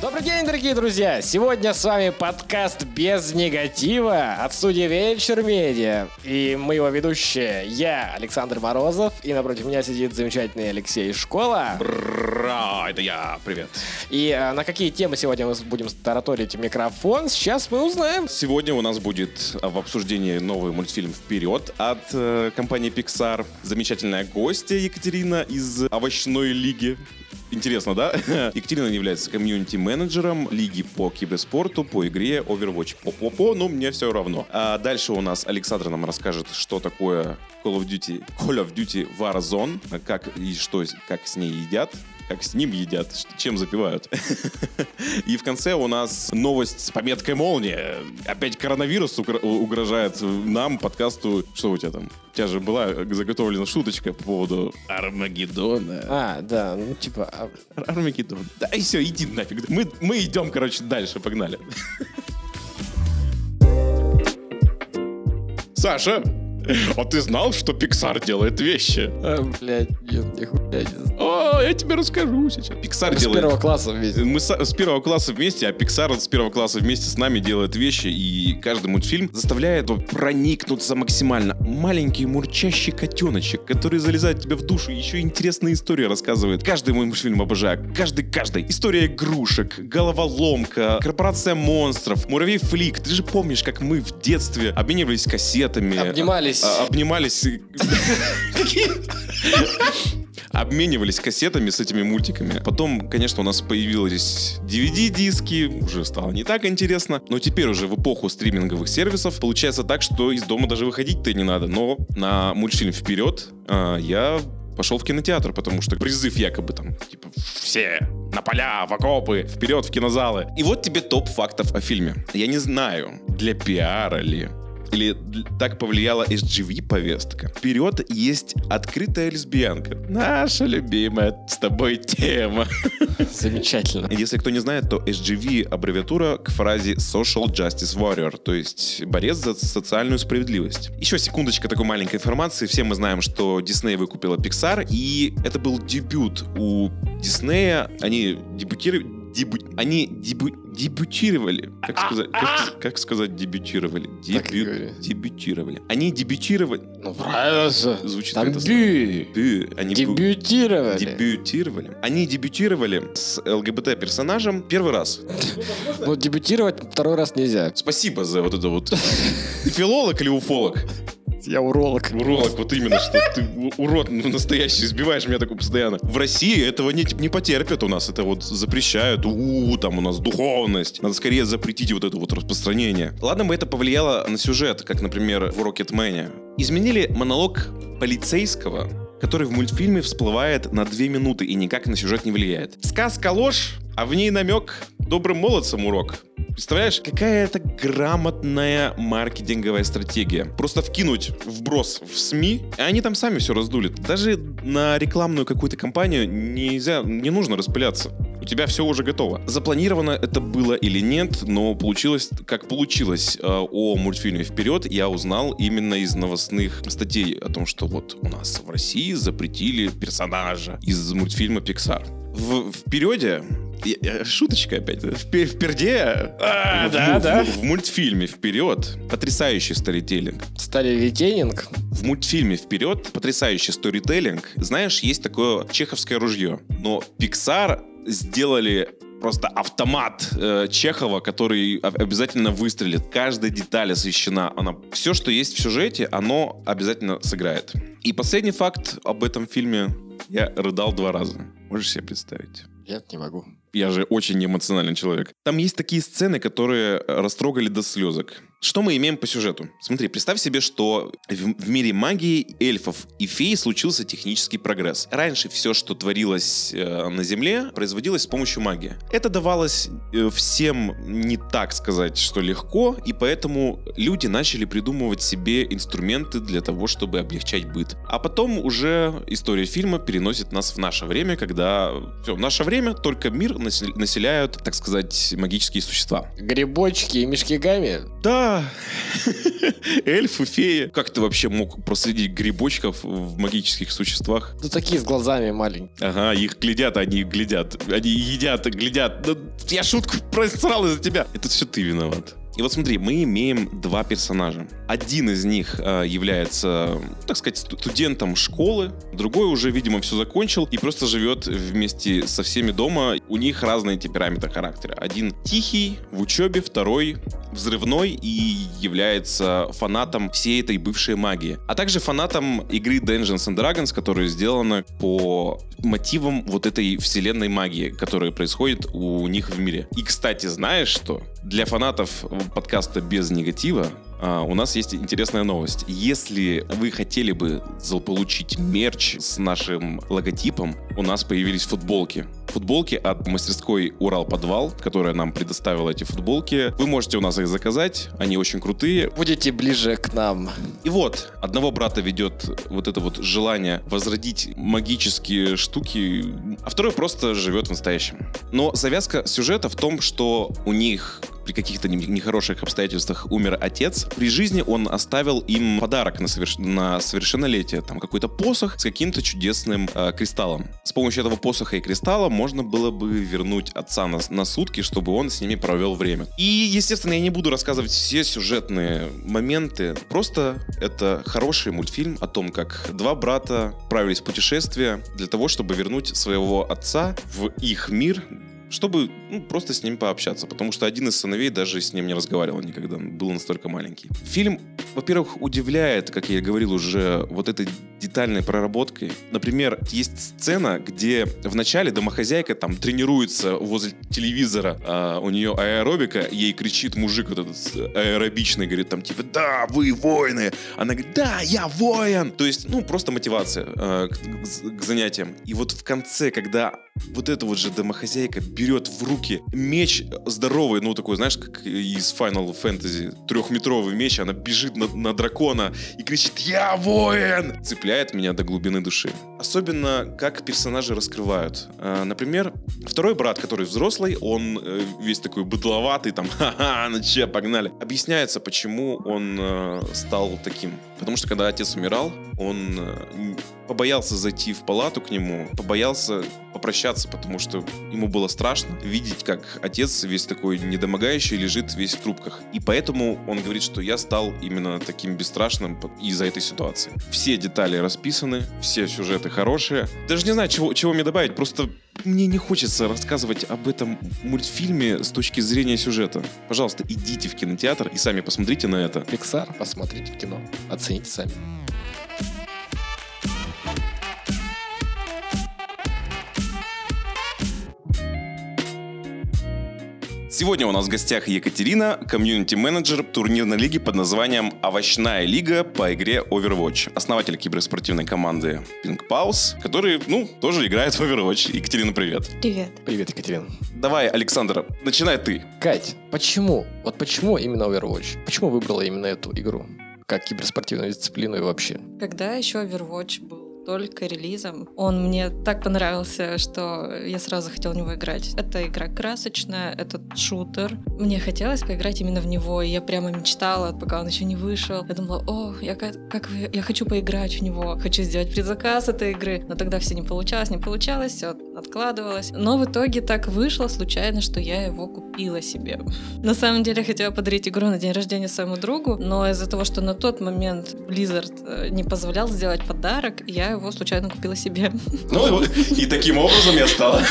Добрый день, дорогие друзья! Сегодня с вами подкаст «Без негатива» от студии Вечер Медиа. И мы его ведущие. Я, Александр Морозов, и напротив меня сидит замечательный Алексей Школа. Бра, это я, привет. И а, на какие темы сегодня мы будем тараторить микрофон, сейчас мы узнаем. Сегодня у нас будет в обсуждении новый мультфильм «Вперед» от э, компании Pixar. Замечательная гостья Екатерина из «Овощной лиги». Интересно, да? Екатерина является комьюнити-менеджером лиги по киберспорту, по игре Overwatch. По-по-по, но мне все равно. А дальше у нас Александр нам расскажет, что такое Call of Duty, Call of Duty Warzone, как и что, как с ней едят как с ним едят, чем запивают. И в конце у нас новость с пометкой молния. Опять коронавирус угрожает нам, подкасту. Что у тебя там? У тебя же была заготовлена шуточка по поводу Армагеддона. А, да, ну типа... А Армагеддон. Да и все, иди нафиг. Мы, мы идем, короче, дальше, погнали. Саша, а ты знал, что Pixar делает вещи? А, блядь, нет, нихуя не знал. О, я тебе расскажу сейчас. Pixar Мы делает... с первого класса вместе. Мы с, с первого класса вместе, а Pixar с первого класса вместе с нами делает вещи, и каждый мультфильм заставляет проникнуться максимально. Маленький мурчащий котеночек, который залезает тебе в душу, еще интересные истории рассказывает. Каждый мой мультфильм обожаю. Каждый, каждый. История игрушек, головоломка, корпорация монстров, муравей флик. Ты же помнишь, как мы в детстве обменивались кассетами. Обнимались обнимались. обменивались кассетами с этими мультиками. Потом, конечно, у нас появились DVD-диски, уже стало не так интересно. Но теперь уже в эпоху стриминговых сервисов получается так, что из дома даже выходить-то не надо. Но на мультфильм «Вперед» а, я пошел в кинотеатр, потому что призыв якобы там, типа, все на поля, в окопы, вперед в кинозалы. И вот тебе топ фактов о фильме. Я не знаю, для пиара ли, или так повлияла SGV-повестка. Вперед есть открытая лесбиянка. Наша любимая с тобой тема. Замечательно. Если кто не знает, то SGV аббревиатура к фразе Social Justice Warrior, то есть борец за социальную справедливость. Еще секундочка такой маленькой информации. Все мы знаем, что Disney выкупила Pixar, и это был дебют у Диснея. Они дебютировали дебю... они дебю... дебютировали. Как сказать, как, как сказать дебютировали? Дебю... Дебютировали. Они дебютировали. Ну, правильно Звучит Там это бю. бю. Они дебютировали. Дебютировали. Они дебютировали с ЛГБТ-персонажем первый раз. Ну, дебютировать второй раз нельзя. Спасибо за вот это вот. Филолог или уфолог? Я уролог. Уролог, вот именно, что ты урод настоящий, избиваешь меня такой постоянно. В России этого не, не потерпят у нас, это вот запрещают, у, там у нас духовность. Надо скорее запретить вот это вот распространение. Ладно бы это повлияло на сюжет, как, например, в Рокетмене. Изменили монолог полицейского, который в мультфильме всплывает на две минуты и никак на сюжет не влияет. Сказка ложь, а в ней намек добрым молодцам урок. Представляешь, какая это грамотная маркетинговая стратегия. Просто вкинуть вброс в СМИ, и они там сами все раздули. Даже на рекламную какую-то кампанию нельзя, не нужно распыляться. У тебя все уже готово. Запланировано это было или нет, но получилось как получилось. Э, о мультфильме «Вперед» я узнал именно из новостных статей о том, что вот у нас в России запретили персонажа из мультфильма Pixar. В «Впереде» Шуточка опять. В, в перде. А, в, да, в, да. В, в мультфильме «Вперед» потрясающий сторителлинг. Старителлинг? В мультфильме «Вперед» потрясающий сторителлинг. Знаешь, есть такое чеховское ружье. Но Pixar сделали просто автомат э, Чехова, который обязательно выстрелит. Каждая деталь освещена. Она, все, что есть в сюжете, оно обязательно сыграет. И последний факт об этом фильме. Я рыдал два раза. Можешь себе представить? Нет, не могу. Я же очень эмоциональный человек. Там есть такие сцены, которые растрогали до слезок. Что мы имеем по сюжету? Смотри, представь себе, что в, мире магии, эльфов и фей случился технический прогресс. Раньше все, что творилось э, на Земле, производилось с помощью магии. Это давалось э, всем не так сказать, что легко, и поэтому люди начали придумывать себе инструменты для того, чтобы облегчать быт. А потом уже история фильма переносит нас в наше время, когда все, в наше время только мир населяют, так сказать, магические существа. Грибочки и мешки гами? Да, Эльфы, феи. Как ты вообще мог проследить грибочков в магических существах? Ну, такие с глазами маленькие. Ага, их глядят, они глядят. Они едят, глядят. Да я шутку просрал из-за тебя. Это все ты виноват. И вот смотри, мы имеем два персонажа. Один из них э, является, так сказать, студентом школы, другой уже, видимо, все закончил и просто живет вместе со всеми дома. У них разные темпераменты характера. Один тихий в учебе, второй взрывной и является фанатом всей этой бывшей магии. А также фанатом игры Dungeons and Dragons, которая сделана по мотивам вот этой вселенной магии, которая происходит у них в мире. И, кстати, знаешь что? Для фанатов подкаста без негатива а, у нас есть интересная новость. Если вы хотели бы заполучить мерч с нашим логотипом, у нас появились футболки. Футболки от мастерской Урал Подвал, которая нам предоставила эти футболки. Вы можете у нас их заказать, они очень крутые. Будете ближе к нам. И вот, одного брата ведет вот это вот желание возродить магические штуки, а второй просто живет в настоящем. Но завязка сюжета в том, что у них при каких-то нехороших обстоятельствах умер отец. При жизни он оставил им подарок на, соверш... на совершеннолетие. Там какой-то посох с каким-то чудесным э, кристаллом. С помощью этого посоха и кристалла можно было бы вернуть отца на, на сутки, чтобы он с ними провел время. И, естественно, я не буду рассказывать все сюжетные моменты. Просто это хороший мультфильм о том, как два брата отправились в путешествие для того, чтобы вернуть своего отца в их мир, чтобы ну, просто с ним пообщаться, потому что один из сыновей даже с ним не разговаривал никогда, был настолько маленький. Фильм, во-первых, удивляет, как я говорил уже, вот этой детальной проработкой. Например, есть сцена, где в начале домохозяйка там тренируется возле телевизора, а у нее аэробика, ей кричит мужик вот этот аэробичный, говорит там типа, да, вы воины. Она говорит, да, я воин. То есть, ну, просто мотивация э, к, к занятиям. И вот в конце, когда вот эта вот же домохозяйка берет в руки меч здоровый, ну такой, знаешь, как из Final Fantasy, трехметровый меч, она бежит на, на дракона и кричит «Я воин!» Цепляет меня до глубины души. Особенно, как персонажи раскрывают. А, например, второй брат, который взрослый, он э, весь такой быдловатый, там, ха-ха, ну че, погнали. Объясняется, почему он э, стал таким. Потому что, когда отец умирал, он э, побоялся зайти в палату к нему, побоялся попрощаться, потому что ему было страшно видеть, как отец весь такой недомогающий лежит весь в трубках. И поэтому он говорит, что я стал именно таким бесстрашным из-за этой ситуации. Все детали расписаны, все сюжеты хорошие. Даже не знаю, чего, чего мне добавить, просто мне не хочется рассказывать об этом мультфильме с точки зрения сюжета. Пожалуйста, идите в кинотеатр и сами посмотрите на это. Пиксар, посмотрите кино, оцените сами. Сегодня у нас в гостях Екатерина, комьюнити-менеджер турнирной лиги под названием «Овощная лига» по игре Overwatch. Основатель киберспортивной команды Pink Pause, который, ну, тоже играет в Overwatch. Екатерина, привет. Привет. Привет, Екатерина. Давай, Александр, начинай ты. Кать, почему? Вот почему именно Overwatch? Почему выбрала именно эту игру? Как киберспортивную дисциплину и вообще? Когда еще Overwatch был только релизом. Он мне так понравился, что я сразу хотела в него играть. Это игра красочная, этот шутер. Мне хотелось поиграть именно в него, и я прямо мечтала, пока он еще не вышел. Я думала, о, я, как, как я хочу поиграть в него, хочу сделать предзаказ этой игры. Но тогда все не получалось, не получалось, все откладывалось. Но в итоге так вышло случайно, что я его купила себе. На самом деле хотела подарить игру на день рождения своему другу, но из-за того, что на тот момент Blizzard э, не позволял сделать подарок, я его случайно купила себе. Ну и таким образом я стала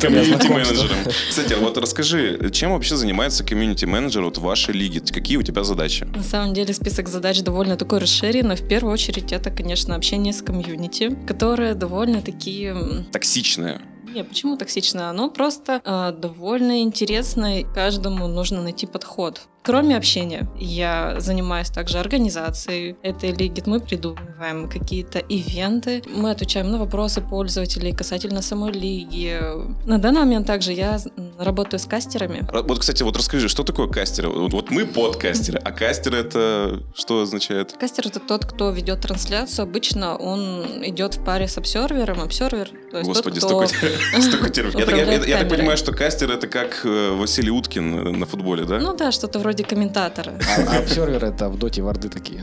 комьюнити-менеджером. Кстати, вот расскажи, чем вообще занимается комьюнити-менеджер вот в вашей лиге? Какие у тебя задачи? На самом деле список задач довольно такой расширенный. В первую очередь это, конечно, общение с комьюнити, которое довольно такие... Токсичное. Не, почему токсичное? Оно просто э, довольно интересно, каждому нужно найти подход. Кроме общения, я занимаюсь также организацией этой лиги. Мы придумываем какие-то ивенты, мы отвечаем на вопросы пользователей касательно самой лиги. На данный момент также я работаю с кастерами. Вот, кстати, вот расскажи, что такое кастеры? Вот, мы подкастеры, а кастер это что означает? Кастер это тот, кто ведет трансляцию. Обычно он идет в паре с обсервером. Обсервер, то есть Господи, тот, кто... столько терминов. Я, так понимаю, что кастер это как э, Василий Уткин на футболе, да? Ну да, что-то вроде вроде комментатора. А, а обсервер это в доте варды такие.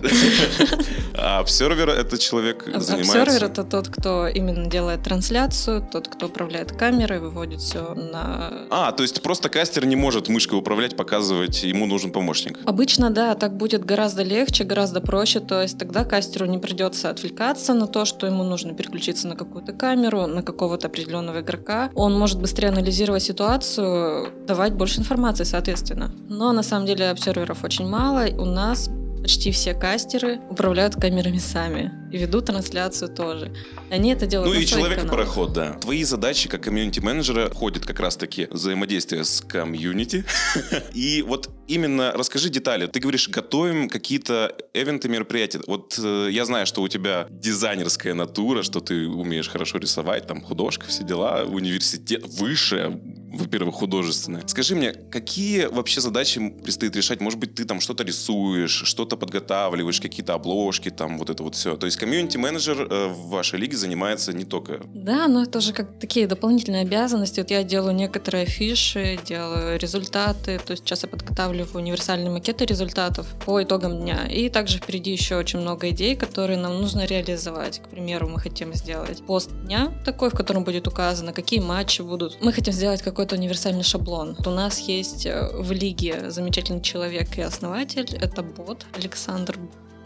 А обсервер это человек Обсервер занимается... это тот, кто именно делает трансляцию, тот, кто управляет камерой, выводит все на... А, то есть просто кастер не может мышкой управлять, показывать, ему нужен помощник. Обычно, да, так будет гораздо легче, гораздо проще, то есть тогда кастеру не придется отвлекаться на то, что ему нужно переключиться на какую-то камеру, на какого-то определенного игрока. Он может быстрее анализировать ситуацию, давать больше информации, соответственно. Но на самом деле обсерверов очень мало. У нас почти все кастеры управляют камерами сами и ведут трансляцию тоже. Они это делают Ну и своих человек и каналах. пароход, да. Твои задачи как комьюнити-менеджера входят как раз-таки взаимодействие с комьюнити. И вот именно расскажи детали. Ты говоришь, готовим какие-то эвенты, мероприятия. Вот э, я знаю, что у тебя дизайнерская натура, что ты умеешь хорошо рисовать, там художка, все дела, университет, высшее, во-первых, художественное. Скажи мне, какие вообще задачи предстоит решать? Может быть, ты там что-то рисуешь, что-то подготавливаешь, какие-то обложки, там вот это вот все. То есть комьюнити-менеджер э, в вашей лиге занимается не только... Да, но это же как такие дополнительные обязанности. Вот я делаю некоторые афиши, делаю результаты, то есть сейчас я подготавливаю универсальные макеты результатов по итогам дня. И также впереди еще очень много идей, которые нам нужно реализовать. К примеру, мы хотим сделать пост дня такой, в котором будет указано, какие матчи будут. Мы хотим сделать какой-то универсальный шаблон. У нас есть э, в лиге замечательный человек и основатель, это бот Александр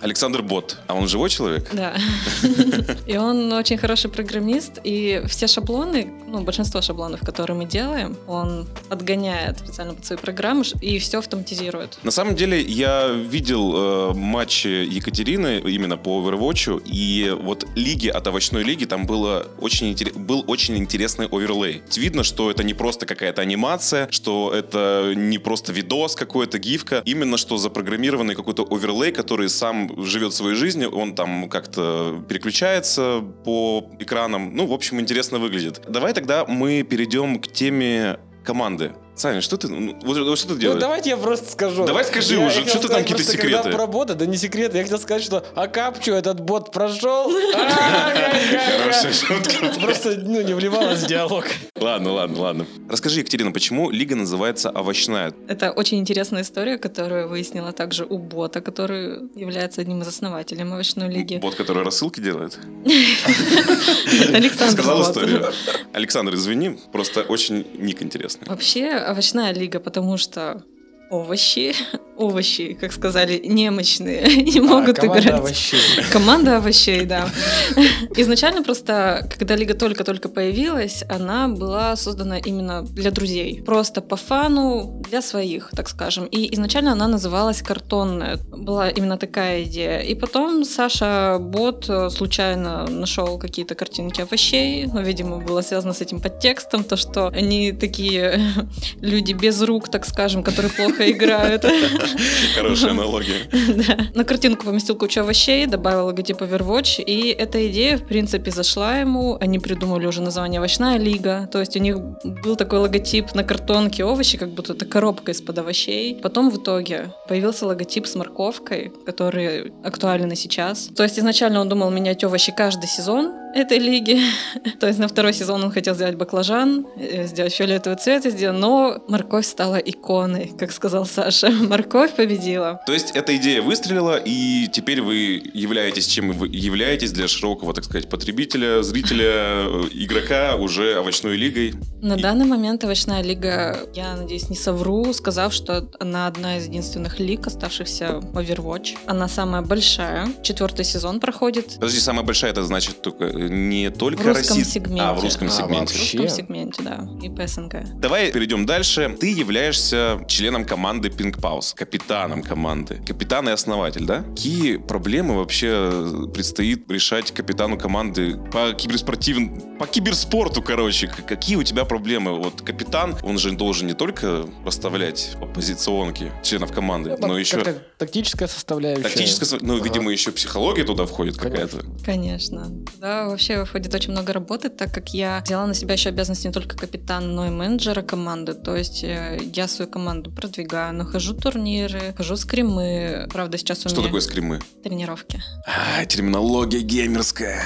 Александр Бот. А он живой человек? Да. И он очень хороший программист, и все шаблоны, ну, большинство шаблонов, которые мы делаем, он отгоняет специально под свои программы и все автоматизирует. На самом деле, я видел э, матчи Екатерины именно по Overwatch, и вот лиги от овощной лиги там было очень был очень интересный оверлей. Видно, что это не просто какая-то анимация, что это не просто видос какой-то, гифка, именно что запрограммированный какой-то оверлей, который сам живет своей жизнью, он там как-то переключается по экранам. Ну, в общем, интересно выглядит. Давай тогда мы перейдем к теме команды. Саня, что ты, ну, вот- вот что ты Ну, делаешь? давайте я просто скажу. Давай скажи Я- уже, я что ты там какие-то секреты? Когда про бота, да не секреты. Я хотел сказать, что а капчу этот бот прошел. Хорошая шутка. Просто, ну, не вливалась в диалог. Ладно, ладно, ладно. Расскажи, Екатерина, почему лига называется овощная? Это очень интересная история, которую выяснила также у бота, который является одним из основателей овощной лиги. Бот, который рассылки делает? Александр Сказал историю. Александр, извини, просто очень ник интересный. Вообще, овощная лига, потому что овощи, овощи, как сказали, немощные, не могут А, команда играть. овощей. Команда овощей, да. Изначально просто, когда лига только-только появилась, она была создана именно для друзей. Просто по фану, для своих, так скажем. И изначально она называлась «Картонная». Была именно такая идея. И потом Саша Бот э, случайно нашел какие-то картинки овощей. Ну, видимо, было связано с этим подтекстом, то, что они такие люди без рук, так скажем, которые плохо играют. Хорошая аналогия. Да. На картинку поместил кучу овощей, добавил логотип Overwatch, и эта идея, в принципе, зашла ему. Они придумали уже название «Овощная лига», то есть у них был такой логотип на картонке овощи, как будто это коробка из-под овощей. Потом в итоге появился логотип с морковкой, который актуален и сейчас. То есть изначально он думал менять овощи каждый сезон этой лиги. То есть на второй сезон он хотел сделать баклажан, э, сделать фиолетовый цвет, везде, но морковь стала иконой, как сказал Саша. Морковь победила. То есть эта идея выстрелила, и теперь вы являетесь чем вы являетесь для широкого, так сказать, потребителя, зрителя, э, игрока уже овощной лигой. На И- данный момент овощная лига, я надеюсь, не совру, сказав, что она одна из единственных лиг, оставшихся в Overwatch. Она самая большая. Четвертый сезон проходит. Подожди, самая большая это значит только не только В русском сегменте. А, в русском А, сегменте. В вообще? русском сегменте, да. И ПСНГ. Давай перейдем дальше. Ты являешься членом команды Pink Pause, капитаном команды. Капитан и основатель, да? Какие проблемы вообще предстоит решать капитану команды по киберспортивным, по киберспорту, короче? Какие у тебя проблемы? Вот капитан, он же должен не только расставлять позиционки членов команды, но еще Тактическая составляющая. тактическая, ну, Ага. видимо, еще психология туда входит какая-то. Конечно. Да, вообще входит очень много работы, так как я взяла на себя еще обязанности не только капитана, но и менеджера команды. То есть э, я свою команду продвигаю, нахожу турниры, хожу скримы. Правда, сейчас у Что меня такое скримы? тренировки. А, терминология геймерская.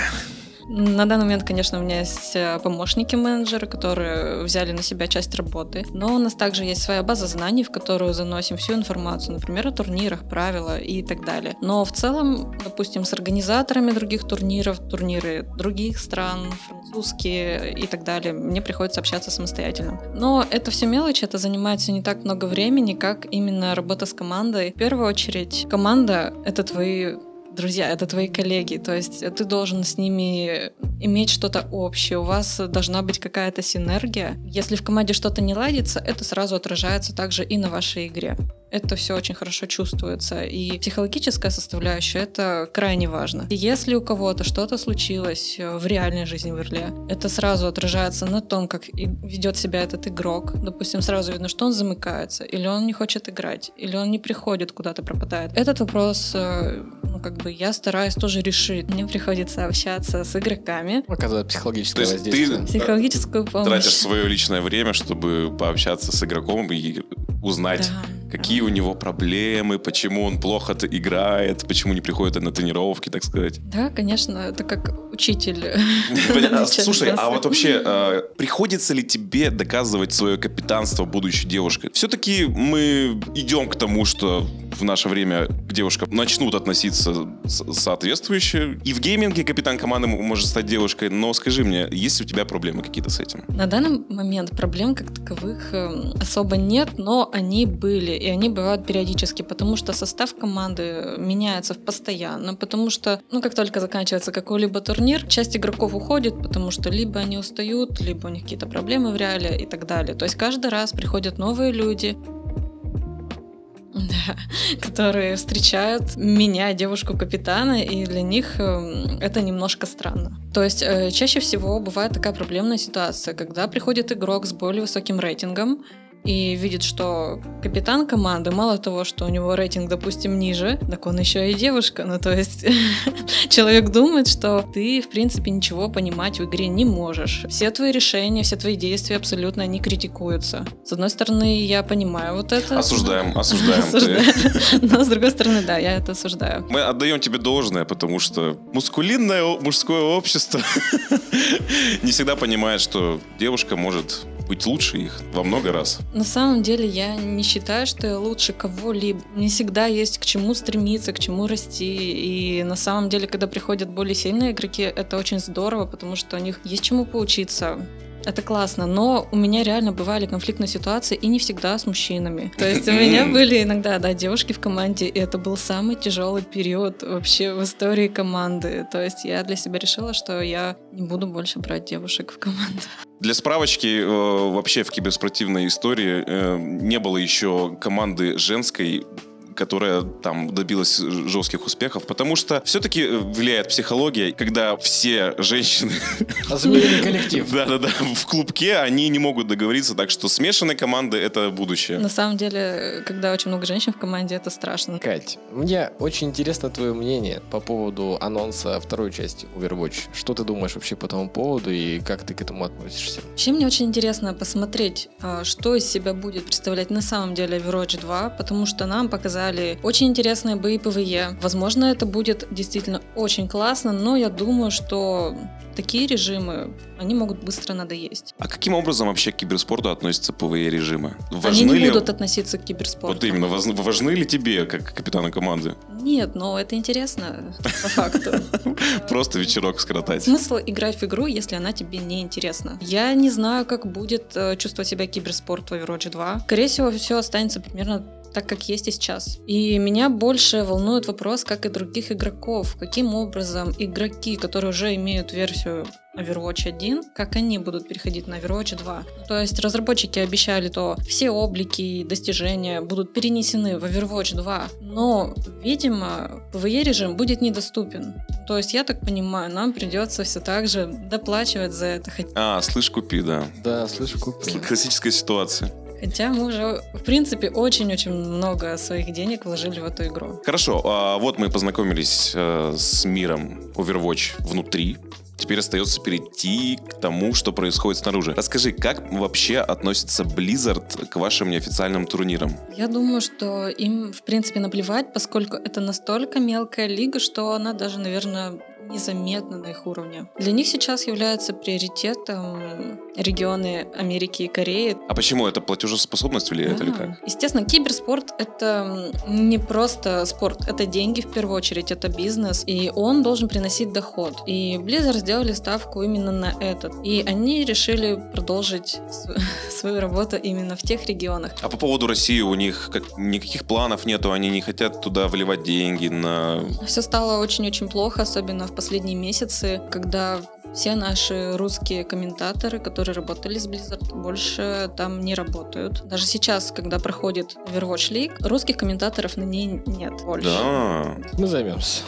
На данный момент, конечно, у меня есть э, помощники менеджера, которые взяли на себя часть работы, но у нас также есть своя база знаний, в которую заносим всю информацию, например, о турнирах, правила и так далее. Но в целом, допустим, с организаторами других турниров, турниры других стран, французские и так далее, мне приходится общаться самостоятельно. Но это все мелочи, это занимается не так много времени, как именно работа с командой. В первую очередь, команда — это твои друзья, это твои коллеги, то есть ты должен с ними иметь что-то общее, у вас должна быть какая-то синергия. Если в команде что-то не ладится, это сразу отражается также и на вашей игре это все очень хорошо чувствуется. И психологическая составляющая это крайне важно. Если у кого-то что-то случилось э, в реальной жизни в Ирле, это сразу отражается на том, как ведет себя этот игрок. Допустим, сразу видно, что он замыкается, или он не хочет играть, или он не приходит, куда-то пропадает. Этот вопрос, э, ну, как бы я стараюсь тоже решить. Мне приходится общаться с игроками. Оказывать психологическое То есть воздействие. Ты Психологическую помощь. Тратишь свое личное время, чтобы пообщаться с игроком и узнать, да. какие у него проблемы, почему он плохо играет, почему не приходит на тренировки, так сказать. Да, конечно, это как учитель. Слушай, а вот вообще, а, приходится ли тебе доказывать свое капитанство будущей девушкой? Все-таки мы идем к тому, что в наше время к девушкам начнут относиться соответствующе. И в гейминге капитан команды может стать девушкой, но скажи мне, есть ли у тебя проблемы какие-то с этим? На данный момент проблем как таковых эм, особо нет, но они были, и они бывают периодически, потому что состав команды меняется постоянно, потому что, ну, как только заканчивается какой-либо турнир, часть игроков уходит, потому что либо они устают, либо у них какие-то проблемы в реале и так далее. То есть каждый раз приходят новые люди, которые встречают меня, девушку капитана, и для них эм, это немножко странно. То есть э, чаще всего бывает такая проблемная ситуация, когда приходит игрок с более высоким рейтингом, и видит, что капитан команды, мало того, что у него рейтинг, допустим, ниже, так он еще и девушка. Ну, то есть человек думает, что ты, в принципе, ничего понимать в игре не можешь. Все твои решения, все твои действия абсолютно не критикуются. С одной стороны, я понимаю вот это. Осуждаем, осуждаем. Но с другой стороны, да, я это осуждаю. Мы отдаем тебе должное, потому что мускулинное мужское общество не всегда понимает, что девушка может быть лучше их во много раз. На самом деле я не считаю, что я лучше кого-либо. Не всегда есть к чему стремиться, к чему расти. И на самом деле, когда приходят более сильные игроки, это очень здорово, потому что у них есть чему поучиться. Это классно, но у меня реально бывали конфликтные ситуации, и не всегда с мужчинами. То есть у меня были иногда, да, девушки в команде, и это был самый тяжелый период вообще в истории команды. То есть я для себя решила, что я не буду больше брать девушек в команду. Для справочки, э, вообще в киберспортивной истории э, не было еще команды женской которая там добилась жестких успехов, потому что все-таки э, влияет психология, когда все женщины... Озмеили коллектив. Да-да-да, в клубке они не могут договориться, так что смешанные команды — это будущее. На самом деле, когда очень много женщин в команде, это страшно. Кать, мне очень интересно твое мнение по поводу анонса второй части Overwatch. Что ты думаешь вообще по этому поводу и как ты к этому относишься? Вообще мне очень интересно посмотреть, а, что из себя будет представлять на самом деле Overwatch 2, потому что нам показали показали очень интересные бои PvE. Возможно, это будет действительно очень классно, но я думаю, что такие режимы, они могут быстро надоесть. А каким образом вообще к киберспорту относятся PvE режимы? Важны они не ли... будут относиться к киберспорту. Вот именно, важны ли тебе, как капитану команды? Нет, но это интересно, по факту. Просто вечерок скоротать. Смысл играть в игру, если она тебе не интересна. Я не знаю, как будет э, чувствовать себя киберспорт в Overwatch 2. Скорее всего, все останется примерно так, как есть и сейчас. И меня больше волнует вопрос, как и других игроков. Каким образом игроки, которые уже имеют версию Overwatch 1, как они будут переходить на Overwatch 2. То есть разработчики обещали, то все облики и достижения будут перенесены в Overwatch 2, но, видимо, PvE режим будет недоступен. То есть, я так понимаю, нам придется все так же доплачивать за это. А, слышь, купи, да. Да, слышь, купи. Классическая ситуация. Хотя мы уже, в принципе, очень-очень много своих денег вложили в эту игру. Хорошо, а вот мы познакомились э, с миром Overwatch внутри. Теперь остается перейти к тому, что происходит снаружи. Расскажи, как вообще относится Blizzard к вашим неофициальным турнирам? Я думаю, что им, в принципе, наплевать, поскольку это настолько мелкая лига, что она даже, наверное, незаметно на их уровне. Для них сейчас является приоритетом регионы Америки и Кореи. А почему это платежеспособность влияет Да. или как? Естественно, киберспорт — это не просто спорт, это деньги в первую очередь, это бизнес, и он должен приносить доход. И Blizzard сделали ставку именно на этот. И они решили продолжить св- свою работу именно в тех регионах. А по поводу России у них как, никаких планов нету, они не хотят туда вливать деньги на... Все стало очень-очень плохо, особенно в последние месяцы, когда все наши русские комментаторы, которые работали с Blizzard, больше там не работают. Даже сейчас, когда проходит Overwatch League, русских комментаторов на ней нет больше. Да, Мы займемся.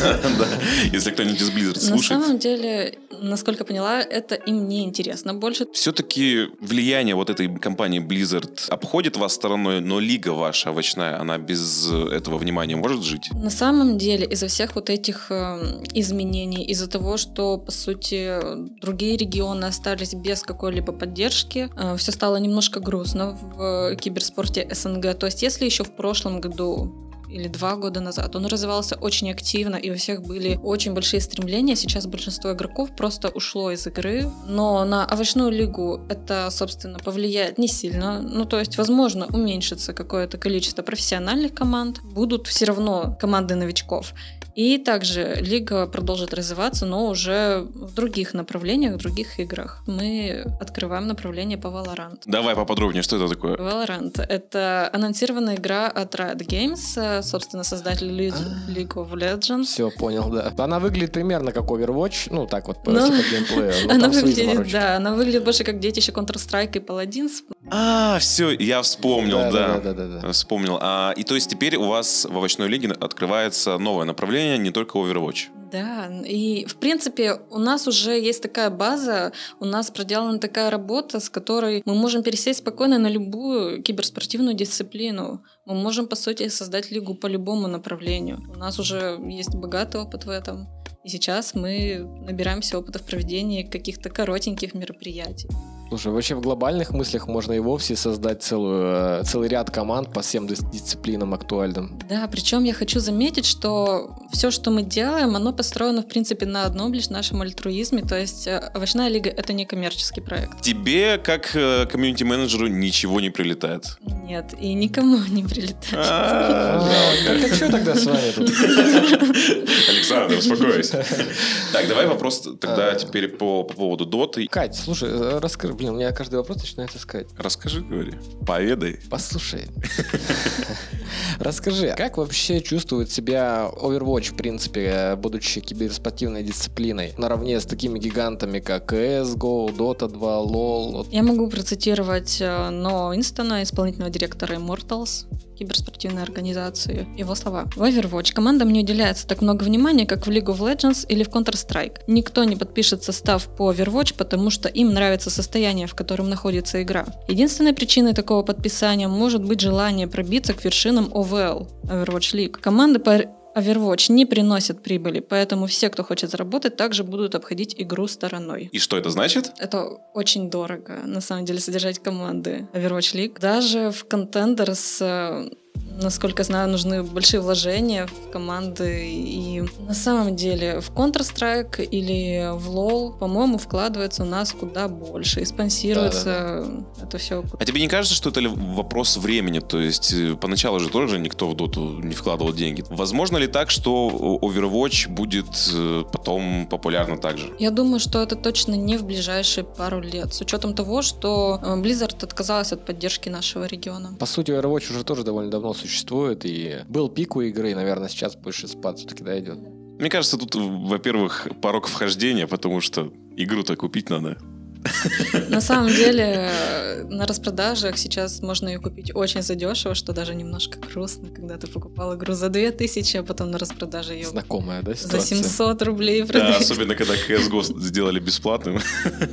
Если кто-нибудь из Blizzard На слушает. самом деле, насколько поняла, это им не интересно больше. Все-таки влияние вот этой компании Blizzard обходит вас стороной, но лига ваша овощная, она без этого внимания может жить? На самом деле, из-за всех вот этих э, изменений, из-за того, что, по сути, другие регионы остались без какой-либо поддержки, все стало немножко грустно в киберспорте СНГ. То есть, если еще в прошлом году или два года назад. Он развивался очень активно, и у всех были очень большие стремления. Сейчас большинство игроков просто ушло из игры. Но на овощную лигу это, собственно, повлияет не сильно. Ну, то есть, возможно, уменьшится какое-то количество профессиональных команд. Будут все равно команды новичков. И также лига продолжит развиваться, но уже в других направлениях, в других играх. Мы открываем направление по Valorant. Давай поподробнее, что это такое? Valorant — это анонсированная игра от Riot Games, собственно, создатель League League of Legends. Все, понял, да. Она выглядит примерно как Overwatch, ну так вот, по, Ну, геймплею. Она выглядит, да, она выглядит больше как детище Counter-Strike и Paladins. А, все, я вспомнил, Да, да. да, да, да, да. Вспомнил. А, и то есть теперь у вас в овощной лиге открывается новое направление, не только Overwatch. Да, и в принципе у нас уже есть такая база, у нас проделана такая работа, с которой мы можем пересесть спокойно на любую киберспортивную дисциплину. Мы можем, по сути, создать лигу по любому направлению. У нас уже есть богатый опыт в этом. И сейчас мы набираемся опыта в проведении каких-то коротеньких мероприятий. Слушай, вообще в глобальных мыслях можно и вовсе создать целую, э, целый ряд команд по всем дис- дисциплинам актуальным. Да, причем я хочу заметить, что все, что мы делаем, оно построено, в принципе, на одном лишь нашем альтруизме. То есть э, овощная лига — это не коммерческий проект. Тебе, как э, комьюнити-менеджеру, ничего не прилетает. Нет, и никому не прилетает. А, Так а что тогда с вами тут? Александр, успокойся. Так, давай вопрос тогда А. теперь по по поводу доты. Кать, слушай, расскажи, блин, у меня каждый вопрос начинается сказать. Расскажи, говори. Поведай. Послушай. Расскажи, как вообще чувствует себя Overwatch, в принципе, э, будучи киберспортивной дисциплиной, наравне с такими гигантами, как CSGO, Dota 2, LoL? Я могу процитировать э, Но Инстона, исполнительного директора Immortals, киберспортивной организации. Его слова. В Overwatch командам не уделяется так много внимания, как в League of Legends или в Counter-Strike. Никто не подпишет состав по Overwatch, потому что им нравится состояние, в котором находится игра. Единственной причиной такого подписания может быть желание пробиться к вершинам OVL, Overwatch League. Команды по Overwatch не приносят прибыли, поэтому все, кто хочет заработать, также будут обходить игру стороной. И что это значит? Это очень дорого, на самом деле, содержать команды Overwatch League. Даже в Contenders, э, насколько знаю, нужны большие вложения в команды. И на самом деле в Counter-Strike или в LoL, по-моему, вкладывается у нас куда больше. И спонсируется это все. А тебе не кажется, что это ли вопрос времени? То есть э, поначалу же тоже никто в доту не вкладывал деньги. Возможно ли так, что Overwatch будет э, потом популярно также? Я думаю, что это точно не в ближайшие пару лет, с учетом того, что э, Blizzard отказалась от поддержки нашего региона. По сути, Overwatch уже тоже довольно давно существует, и был пик у игры, и, наверное, сейчас больше спад все-таки да, идет. Мне кажется, тут, во-первых, порог вхождения, потому что игру-то купить надо. На самом деле, э, на распродажах сейчас можно ее купить очень задешево, что даже немножко грустно, когда ты покупал игру за 2000, а потом на распродаже ее Знакомая, да, за ситуация? 700 рублей Да, продаешь. особенно когда CSGO сделали бесплатным.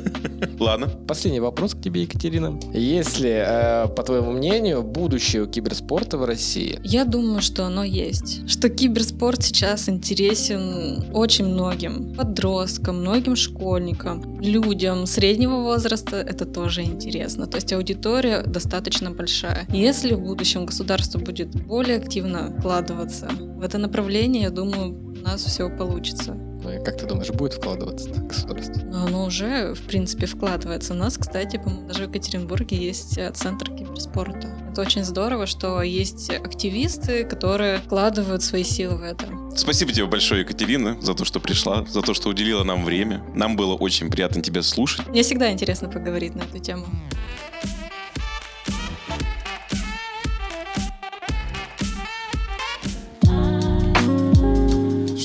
Ладно. Последний вопрос к тебе, Екатерина. Если, э, по твоему мнению, будущее у киберспорта в России? Я думаю, что оно есть. Что киберспорт сейчас интересен очень многим. Подросткам, многим школьникам, людям среднего возраста это тоже интересно. То есть аудитория достаточно большая. Если в будущем государство будет более активно вкладываться в это направление, я думаю, у нас все получится. Ну как ты думаешь, будет вкладываться государство? Но оно уже, в принципе, вкладывается. У нас, кстати, по-моему, даже в Екатеринбурге есть э, центр киберспорта. Это очень здорово, что есть активисты, которые вкладывают свои силы в это. Спасибо тебе большое, Екатерина, за то, что пришла, за то, что уделила нам время. Нам было очень приятно тебя слушать. Мне всегда интересно поговорить на эту тему.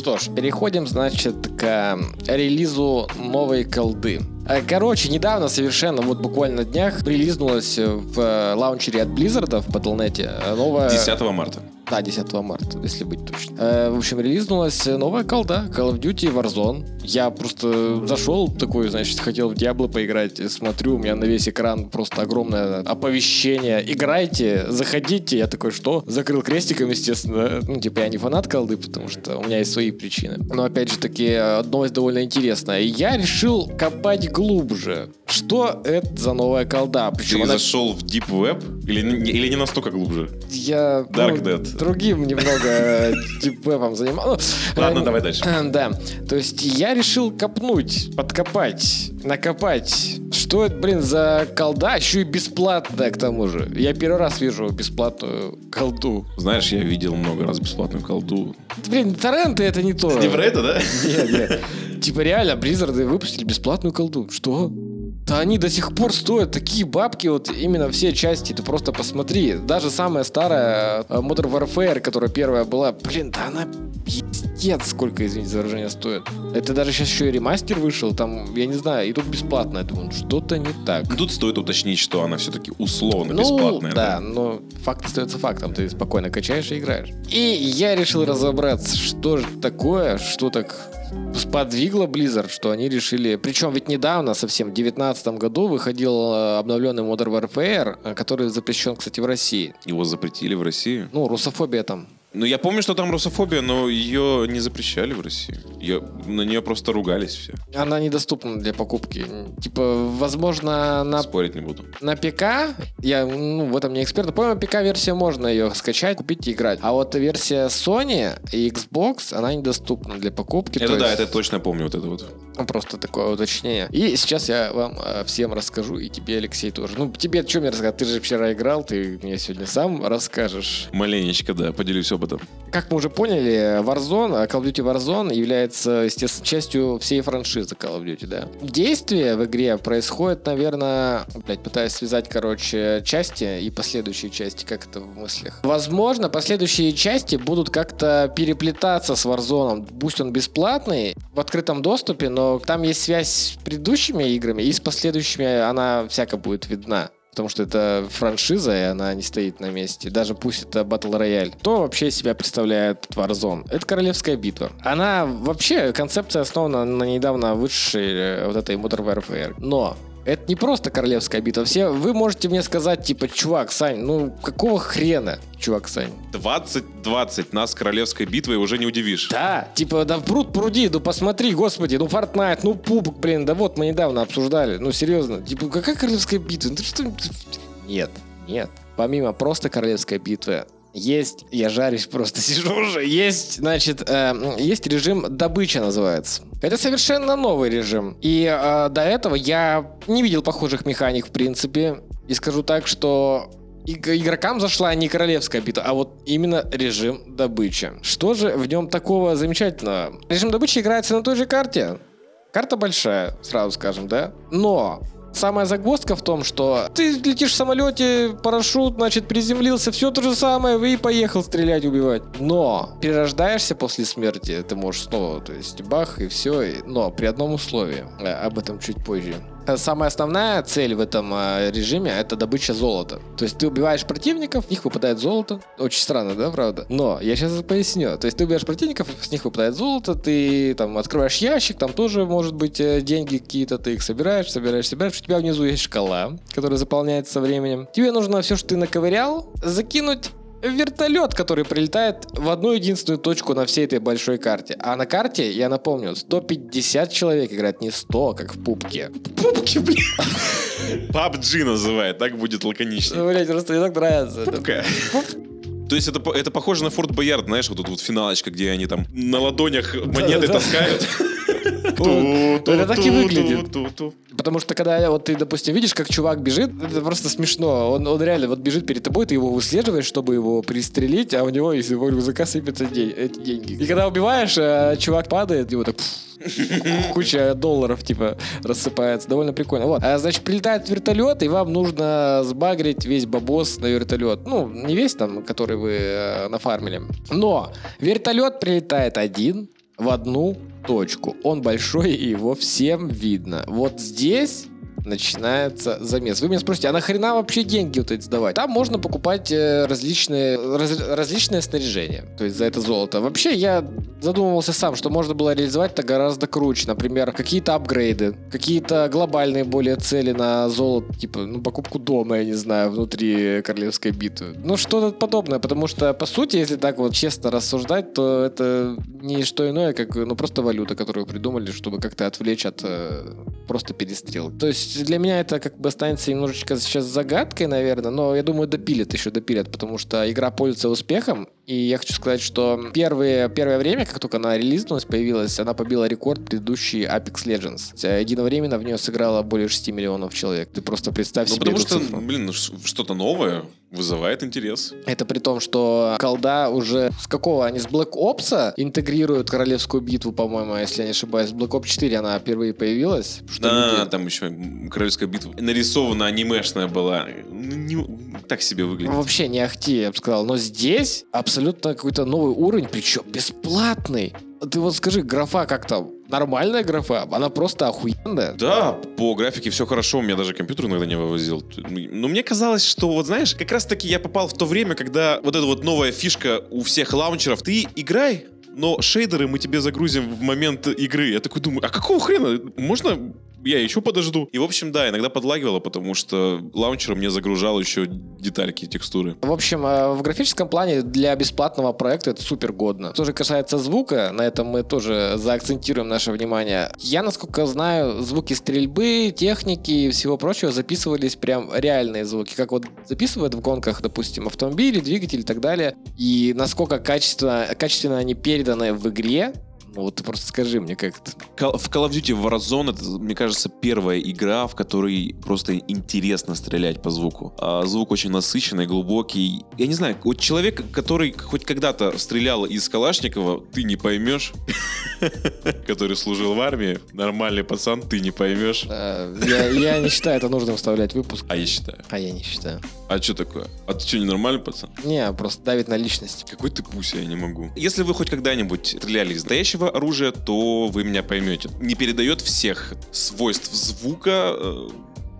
Что ж, переходим, значит, к релизу новой колды. Э, Короче, недавно совершенно, вот буквально днях, релизнулась в лаунчере от Blizzard в Battle.net новая... 10 марта. Да, 10 марта, если быть точным. Э, в общем, релизнулась новая колда Call of Duty Warzone. Я просто зашел такой, значит, хотел в Diablo поиграть, смотрю, у меня на весь экран просто огромное оповещение. Играйте, заходите. Я такой, что? Закрыл крестиком, естественно. Ну, типа, я не фанат колды, потому что у меня есть свои причины. Но, опять же таки, новость довольно интересная. Я решил копать глубже. Что это за новая колда? Причем Ты она... зашел в Deep Web? Или, или не настолько глубже? Я... Dark ну, Dead другим немного дипвебом занимался. Ладно, давай дальше. Да. То есть я решил копнуть, подкопать, накопать. Что это, блин, за колда? Еще и бесплатная, к тому же. Я первый раз вижу бесплатную колду. Знаешь, я видел много раз бесплатную колду. Блин, торренты это не то. Не про это, да? Нет, нет. Типа реально, Blizzard выпустили бесплатную колду. Что? Да они до сих пор стоят такие бабки, вот именно все части, ты просто посмотри. Даже самая старая э, Modern Warfare, которая первая была, блин, да она пиздец, сколько, извините за выражение, стоит. Это даже сейчас еще и ремастер вышел, там, я не знаю, и тут бесплатно. Я думаю, что-то не так. Тут стоит уточнить, что она все-таки условно ну, бесплатная. Да, да, но факт остается фактом. Ты спокойно качаешь и играешь. И я решил разобраться, что же такое, что так сподвигло Blizzard, что они решили... Причем ведь недавно, совсем, в 2019 году выходил э, обновленный Modern Warfare, э, который запрещен, кстати, в России. Его запретили в России? Ну, русофобия там ну, я помню, что там русофобия, но ее не запрещали в России. Ее, на нее просто ругались все. Она недоступна для покупки. Типа, возможно, на... Спорить не буду. На ПК, я ну, в этом не эксперт, но, по-моему, ПК-версия можно ее скачать, купить и играть. А вот версия Sony и Xbox, она недоступна для покупки. Это да, есть... это точно помню вот это вот. Просто такое уточнение. И сейчас я вам э, всем расскажу, и тебе, Алексей, тоже. Ну, тебе что мне рассказать? Ты же вчера играл, ты мне сегодня сам расскажешь. Маленечко, да, поделюсь опытом. Как мы уже поняли, Warzone, Call of Duty Warzone является, естественно, частью всей франшизы Call of Duty, да. Действие в игре происходит, наверное, блядь, пытаюсь связать, короче, части и последующие части, как это в мыслях. Возможно, последующие части будут как-то переплетаться с Warzone. Пусть он бесплатный, в открытом доступе, но там есть связь с предыдущими играми, и с последующими она всяко будет видна. Потому что это франшиза, и она не стоит на месте. Даже пусть это Battle Royale. Что вообще себя представляет Warzone? Это королевская битва. Она вообще, концепция основана на недавно вышедшей э, вот этой Modern Warfare. Но это не просто королевская битва. Все, вы можете мне сказать, типа, чувак, Сань, ну какого хрена, чувак, Сань? 20-20 нас королевской битвой уже не удивишь. Да, типа, да пруд пруди, ну посмотри, господи, ну Fortnite, ну пупок, блин, да вот мы недавно обсуждали, ну серьезно, типа, какая королевская битва? Ну, ты что? Нет, нет. Помимо просто королевской битвы, есть, я жарюсь просто, сижу уже, есть, значит, э, есть режим добыча называется. Это совершенно новый режим. И э, до этого я не видел похожих механик в принципе. И скажу так, что игрокам зашла не королевская битва, а вот именно режим добычи. Что же в нем такого замечательного? Режим добычи играется на той же карте. Карта большая, сразу скажем, да? Но Самая загвоздка в том, что ты летишь в самолете, парашют, значит, приземлился, все то же самое, и поехал стрелять, убивать. Но перерождаешься после смерти, ты можешь снова, то есть бах, и все. Но при одном условии. Э, об этом чуть позже. Э, самая основная цель в этом э, режиме это добыча золота. То есть ты убиваешь противников, в них выпадает золото. Очень странно, да, правда? Но я сейчас поясню. То есть ты убиваешь противников, с них выпадает золото, ты там открываешь ящик, там тоже может быть э, деньги какие-то, ты их собираешь, собираешь, собираешь. У тебя внизу есть шкала, которая заполняется временем. Тебе нужно все, что ты наковырял, закинуть вертолет, который прилетает в одну единственную точку на всей этой большой карте. А на карте, я напомню, 150 человек играет, не 100, как в пупке. Пупки, блин. PUBG называет, так будет лаконично. Ну, блядь, просто мне так нравится. Пупка. То есть это, по- это похоже на Форт Боярд, знаешь, вот тут вот финалочка, где они там на ладонях монеты таскают. Это так и выглядит. Потому что когда вот ты, допустим, видишь, как чувак бежит, это просто смешно. Он, он реально вот бежит перед тобой, ты его выслеживаешь, чтобы его пристрелить, а у него из его рюкзака сыпятся де- эти деньги. И когда убиваешь, э, чувак падает, его так куча долларов, типа, рассыпается. Довольно прикольно. Вот. А, значит, прилетает вертолет, и вам нужно сбагрить весь бабос на вертолет. Ну, не весь там, который вы э, нафармили. Но вертолет прилетает один в одну точку. Он большой, и его всем видно. Вот здесь начинается замес. Вы меня спросите, а нахрена вообще деньги вот эти сдавать? Там можно покупать э, различные, раз- различное снаряжение, то есть за это золото. Вообще, я задумывался сам, что можно было реализовать это гораздо круче. Например, какие-то апгрейды, какие-то глобальные более цели на золото, типа, ну, покупку дома, я не знаю, внутри королевской битвы. Ну, что-то подобное, потому что, по сути, если так вот честно рассуждать, то это не что иное, как, ну, просто валюта, которую придумали, чтобы как-то отвлечь от э, просто перестрел. То есть для меня это как бы останется немножечко сейчас загадкой, наверное, но я думаю, допилят еще, допилят, потому что игра пользуется успехом, и я хочу сказать, что первые, первое время, как только она релизнулась, появилась, она побила рекорд предыдущий Apex Legends. Единовременно в нее сыграло более 6 миллионов человек. Ты просто представь Ну, себе потому что, цифру. блин, ну, что-то новое вызывает интерес. Это при том, что колда уже с какого? Они с Black Ops интегрируют королевскую битву, по-моему, если я не ошибаюсь. Black Ops 4 она впервые появилась. Что Да, люди- там еще Королевская битва нарисована, анимешная была. Ну, не- так себе выглядит. Вообще не ахти, я бы сказал. Но здесь абсолютно какой-то новый уровень, причем бесплатный. Ты вот скажи, графа как там? Нормальная графа? Она просто охуенная. Да, по графике все хорошо, у меня даже компьютер иногда не вывозил. Но мне казалось, что вот знаешь, как раз таки я попал в то время, когда вот эта вот новая фишка у всех лаунчеров, ты играй, но шейдеры мы тебе загрузим в момент игры. Я такой думаю, а какого хрена? Можно я еще подожду? И, в общем, да, иногда подлагивало, потому что лаунчер мне загружал еще детальки, текстуры. В общем, э, в графическом плане для бесплатного проекта это супер годно. Что же касается звука, на этом мы тоже заакцентируем наше внимание. Я, насколько знаю, звуки стрельбы, техники и всего прочего записывались прям реальные звуки, как вот записывают в гонках, допустим, автомобили, двигатели и так далее. И насколько качественно, качественно они переданы в игре, ну вот ты просто скажи мне как это. В Call of Duty Warzone это, мне кажется, первая игра, в которой просто интересно стрелять по звуку. А звук очень насыщенный, глубокий. Я не знаю, вот человек, который хоть когда-то стрелял из Калашникова, ты не поймешь. Который служил в армии, нормальный пацан, ты не поймешь. Э, Я, не считаю это нужным вставлять выпуск. А я считаю. А я не считаю. А что такое? А ты что, ненормальный пацан? Не, просто давит на личность. Какой ты пуся, я не могу. Если вы хоть когда-нибудь стреляли из настоящего оружия, то вы меня поймете. Не передает всех свойств звука э,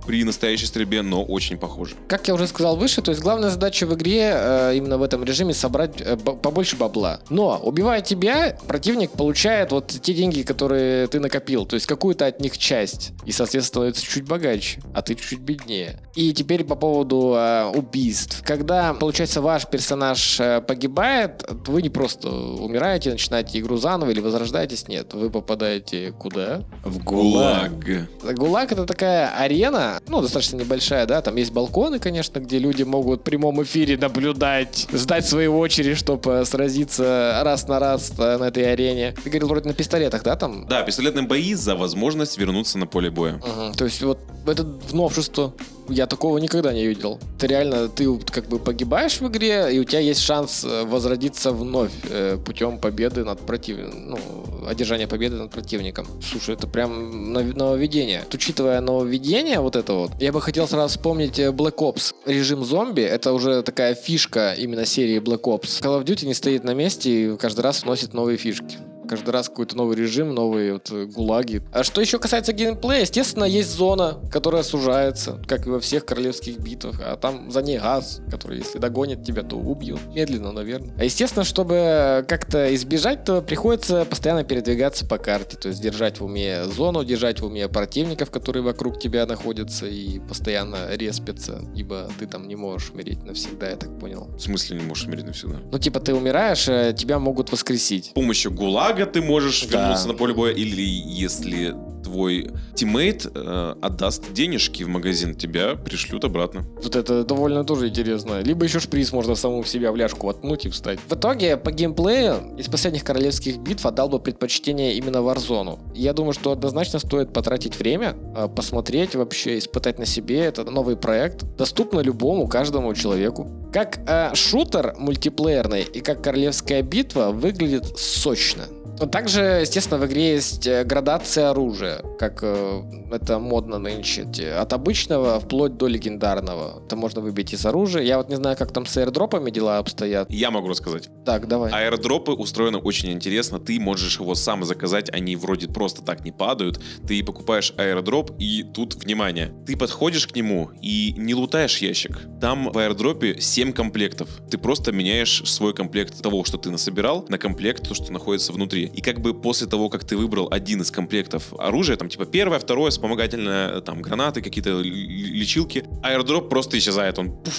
при настоящей стрельбе, но очень похоже. Как я уже сказал выше, то есть главная задача в игре э, именно в этом режиме собрать э, побольше бабла. Но убивая тебя, противник получает вот те деньги, которые ты накопил, то есть какую-то от них часть. И, соответственно, становится чуть богаче, а ты чуть беднее. И теперь по поводу э, убийств. Когда, получается, ваш персонаж э, погибает, вы не просто умираете, начинаете игру заново или возрождаетесь, нет. Вы попадаете куда? В ГУЛАГ. ГУЛАГ это такая арена, ну, достаточно небольшая, да, там есть балконы, конечно, где люди могут в прямом эфире наблюдать, ждать своей очереди, чтобы сразиться раз на раз э, на этой арене. Ты говорил вроде на пистолетах, да, там? Да, пистолетные бои за возможность вернуться на поле боя. Мгм. То есть вот это новшество. Я такого никогда не видел. Ты реально, ты как бы погибаешь в игре, и у тебя есть шанс э, возродиться вновь э, путем победы над противником, ну, одержания победы над противником. Слушай, это прям нововведение. Учитывая нововведение вот это вот, я бы хотел сразу вспомнить э, Black Ops. Режим зомби, это уже такая фишка именно серии Black Ops. Call of Duty не стоит на месте и каждый раз вносит новые фишки. Каждый раз какой-то новый режим, новые вот э, гулаги. А что еще касается геймплея, естественно, есть зона, которая сужается, как и во всех королевских битвах. А там за ней газ, который, если догонит тебя, то убьет. Медленно, наверное. А естественно, чтобы как-то избежать, то приходится постоянно передвигаться по карте. То есть держать в уме зону, держать в уме противников, которые вокруг тебя находятся и постоянно респятся. Ибо ты там не можешь умереть навсегда, я так понял. В смысле не можешь умереть навсегда? Ну, типа, ты умираешь, э, тебя могут воскресить. С помощью ГУЛАГа ты можешь Да. вернуться на поле боя, или если твой teammate э, отдаст денежки в магазин, тебя пришлют обратно. Вот это довольно тоже интересно. Либо еще шприц можно самому в себя в ляжку воткнуть и встать. В итоге, по геймплею, из последних королевских битв отдал бы предпочтение именно Warzone. Я думаю, что однозначно стоит потратить время, э, посмотреть вообще, испытать на себе. Это новый проект. Доступно любому, каждому человеку. Как э, шутер мультиплеерный и как королевская битва выглядит сочно. Также, естественно, в игре есть э, градация оружия, как э, это модно нынче. От обычного вплоть до легендарного. Это можно выбить из оружия. Я вот не знаю, как там с аирдропами дела обстоят. Я могу рассказать. Так, давай. Аирдропы устроены очень интересно. Ты можешь его сам заказать, они вроде просто так не падают. Ты покупаешь аирдроп, и тут, внимание, ты подходишь к нему и не лутаешь ящик. Там в аирдропе 7 комплектов. Ты просто меняешь свой комплект того, что ты насобирал, на комплект, то, что находится внутри. И как бы после того, как ты выбрал один из комплектов оружия, там типа первое, второе, вспомогательное, там гранаты, какие-то лечилки, аирдроп просто исчезает, он пуф,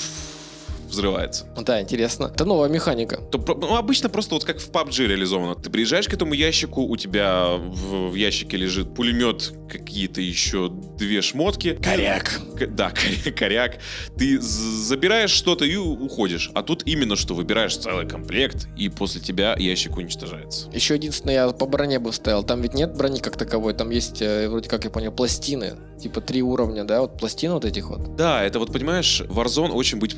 взрывается. Да, интересно. Это новая механика. То, ну, обычно просто вот как в PUBG реализовано. Ты приезжаешь к этому ящику, у тебя в, в ящике лежит пулемет, какие-то еще две шмотки. Коряк. Да, коряк. Ты забираешь что-то и уходишь. А тут именно что выбираешь целый комплект, и после тебя ящик уничтожается. Еще единственное, я по броне бы вставил. Там ведь нет брони как таковой, там есть, э, вроде как я понял, пластины. Типа три уровня, да, вот пластины вот этих вот. Да, это вот, понимаешь, Warzone очень быть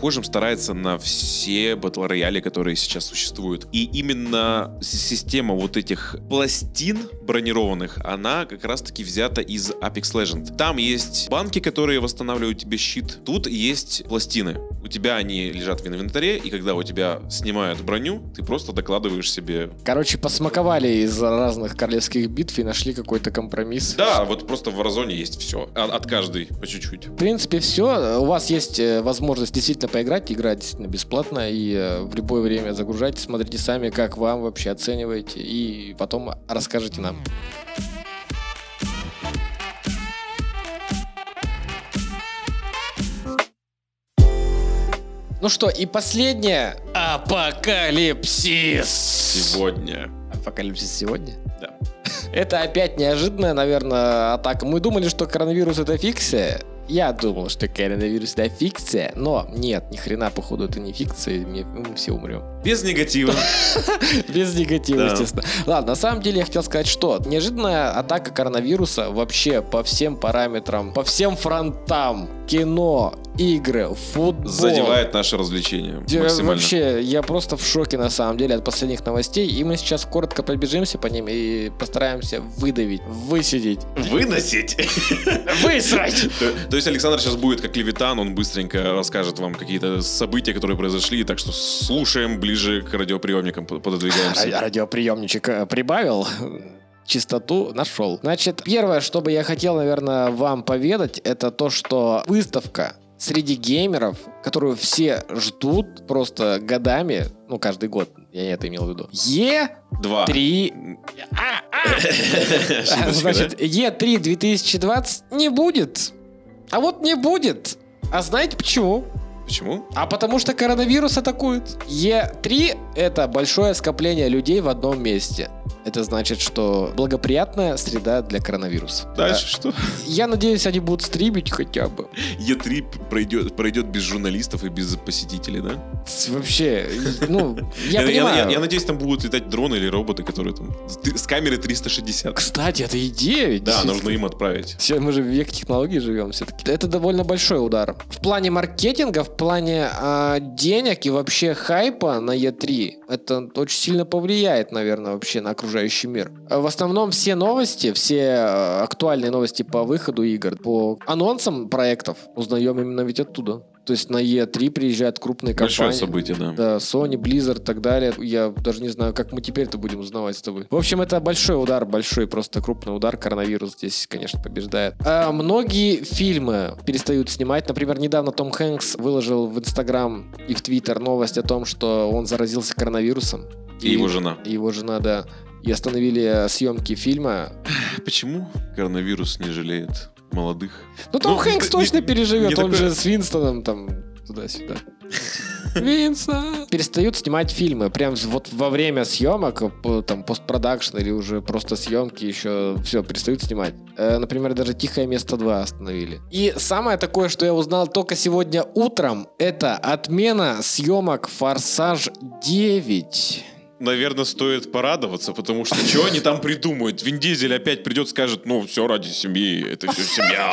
похожим старается на все батл рояли, которые сейчас существуют. И именно система вот этих пластин бронированных, она как раз-таки взята из Apex Legends. Там есть банки, которые восстанавливают тебе щит. Тут есть пластины. У тебя они лежат в инвентаре, и когда у тебя снимают броню, ты просто докладываешь себе. Короче, посмаковали из разных королевских битв и нашли какой-то компромисс. Да, вот просто в Warzone есть все. От, от каждой по чуть-чуть. В принципе, все. У вас есть э, возможность действительно поиграть. Игра действительно бесплатно. И э, в любое время загружайте, смотрите сами, как вам вообще оцениваете. И потом расскажите нам. Ну что, и последнее. Апокалипсис. Сегодня. Апокалипсис сегодня? Да. Это опять неожиданная, наверное, атака. Мы думали, что коронавирус это фикция. Я думал, что коронавирус это фикция, но нет, ни хрена, походу, это не фикция, мы все умрем. Без негатива. Без негатива, естественно. Ладно, на самом деле я хотел сказать, что неожиданная атака коронавируса вообще по всем параметрам, по всем фронтам, кино, игры, футбол. Задевает наше развлечение максимально. Вообще, я просто в шоке на самом деле от последних новостей, и мы сейчас коротко пробежимся по ним и постараемся выдавить, высидеть. Выносить? Высрать! То есть Александр сейчас будет как левитан, он быстренько расскажет вам какие-то события, которые произошли, так что слушаем, ближе к радиоприемникам пододвигаемся. Радиоприемничек э, прибавил чистоту нашел. Значит, первое, что бы я хотел, наверное, вам поведать, это то, что выставка среди геймеров, которую все ждут просто годами, ну, каждый год, я это имел в виду. Е... Два. Три... А, а. Значит, Е3 2020 не будет. А вот не будет. А знаете почему? Почему? А потому что коронавирус атакует. Е3 это большое скопление людей в одном месте. Это значит, что благоприятная среда для коронавируса. Дальше а, что? Я надеюсь, они будут стримить хотя бы. Е3 пройдет, пройдет без журналистов и без посетителей, да? Вообще, ну, я, я понимаю. Я, я, я надеюсь, там будут летать дроны или роботы, которые там с камеры 360. Кстати, это идея ведь. Да, нужно им отправить. Все, мы же в век технологий живем все-таки. Это довольно большой удар. В плане маркетинга, в плане э, денег и вообще хайпа на Е3, это очень сильно повлияет, наверное, вообще на окружающий мир. В основном все новости, все э, актуальные новости по выходу игр, по анонсам проектов узнаем именно ведь оттуда. То есть на E3 приезжают крупные компании. Большое событие, да. Да, Sony, Blizzard и так далее. Я даже не знаю, как мы теперь это будем узнавать с тобой. В общем, это большой удар, большой просто крупный удар. Коронавирус здесь, конечно, побеждает. А многие фильмы перестают снимать. Например, недавно Том Хэнкс выложил в Инстаграм и в Твиттер новость о том, что он заразился коронавирусом. И, и его жена. И его жена, да и остановили съемки фильма. Почему коронавирус не жалеет молодых? Ну, Том ну, Хэнкс не, точно не, переживет, не он такое... же с Винстоном там туда-сюда. Винсент. Перестают снимать фильмы. Прям вот во время съемок, по- там, постпродакшн или уже просто съемки еще все, перестают снимать. Э, например, даже «Тихое место 2» остановили. И самое такое, что я узнал только сегодня утром, это отмена съемок «Форсаж 9». Наверное, стоит порадоваться, потому что что они там придумают? Вин Дизель опять придет, скажет, ну, все ради семьи, это все семья.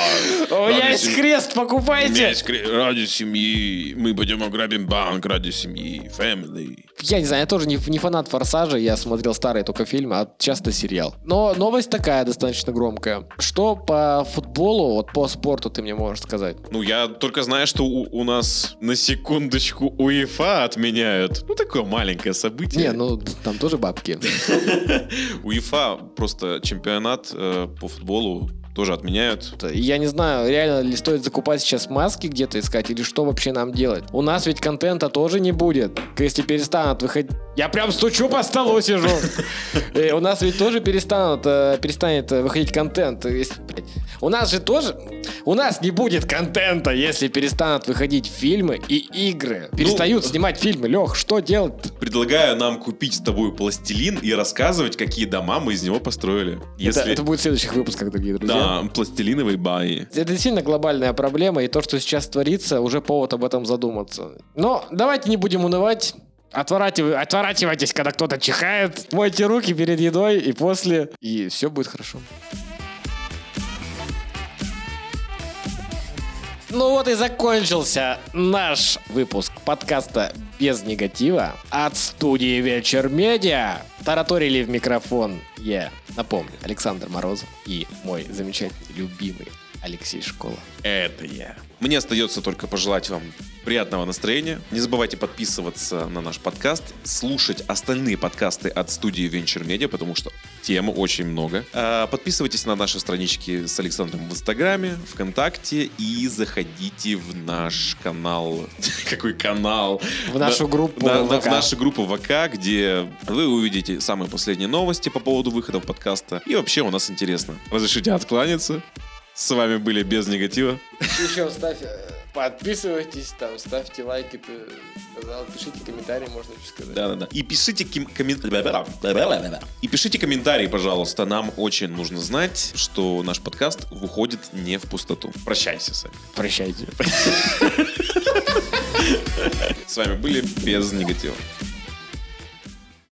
У меня есть крест, покупайте! ради семьи, мы пойдем ограбим банк ради семьи, family. Я не знаю, я тоже не, не фанат «Форсажа», я смотрел старые только фильмы, а часто сериал. Но новость такая достаточно громкая. Что по футболу, вот по спорту ты мне можешь сказать? Ну, я только знаю, что у, у нас на секундочку УЕФА отменяют. Ну, такое маленькое событие. Не, ну там тоже бабки. УЕФА просто чемпионат э, по футболу тоже отменяют. Я не знаю, реально ли стоит закупать сейчас маски где-то искать, или что вообще нам делать. У нас ведь контента тоже не будет, если перестанут выходить. Я прям стучу по столу сижу. Э, У нас ведь тоже перестанут, э, перестанет э, выходить контент. У нас же тоже... У нас не будет контента, если перестанут выходить фильмы и игры. Перестают снимать фильмы. Лех, что делать? Предлагаю нам купить с тобой пластилин и рассказывать, какие дома мы из него построили. Это, Если... это будет в следующих выпусках, дорогие друзья. Да, пластилиновые баи. Это действительно глобальная проблема, и то, что сейчас творится, уже повод об этом задуматься. Но давайте не будем унывать. Отворачивай- отворачивайтесь, когда кто-то чихает. Мойте руки перед едой и после, и все будет хорошо. Ну вот и закончился наш выпуск подкаста «Без негатива» от студии «Вечер Медиа». Тараторили в микрофон я, напомню, Александр Морозов и мой замечательный, любимый Алексей Школа. Это я. Мне остается только пожелать вам приятного настроения. Не забывайте подписываться на наш подкаст, слушать остальные подкасты от студии Venture Media, потому что тем очень много. А, Подписывайтесь на наши странички с Александром в Инстаграме, ВКонтакте и заходите в наш канал. Какой канал? В нашу На- группу на- ВК. В нашу группу ВК, где вы увидите самые последние новости по поводу выходов подкаста. И вообще у нас интересно. Разрешите откланяться. С вами были без негатива. Еще ставь, э, подписывайтесь, там, ставьте лайки, ты сказал, пишите комментарии, можно еще сказать. Да-да-да. И пишите кем- коммен- И пишите комментарии, пожалуйста. Нам очень нужно знать, что наш подкаст выходит не в пустоту. Прощайся, Сань. Прощайте. С вами были без негатива.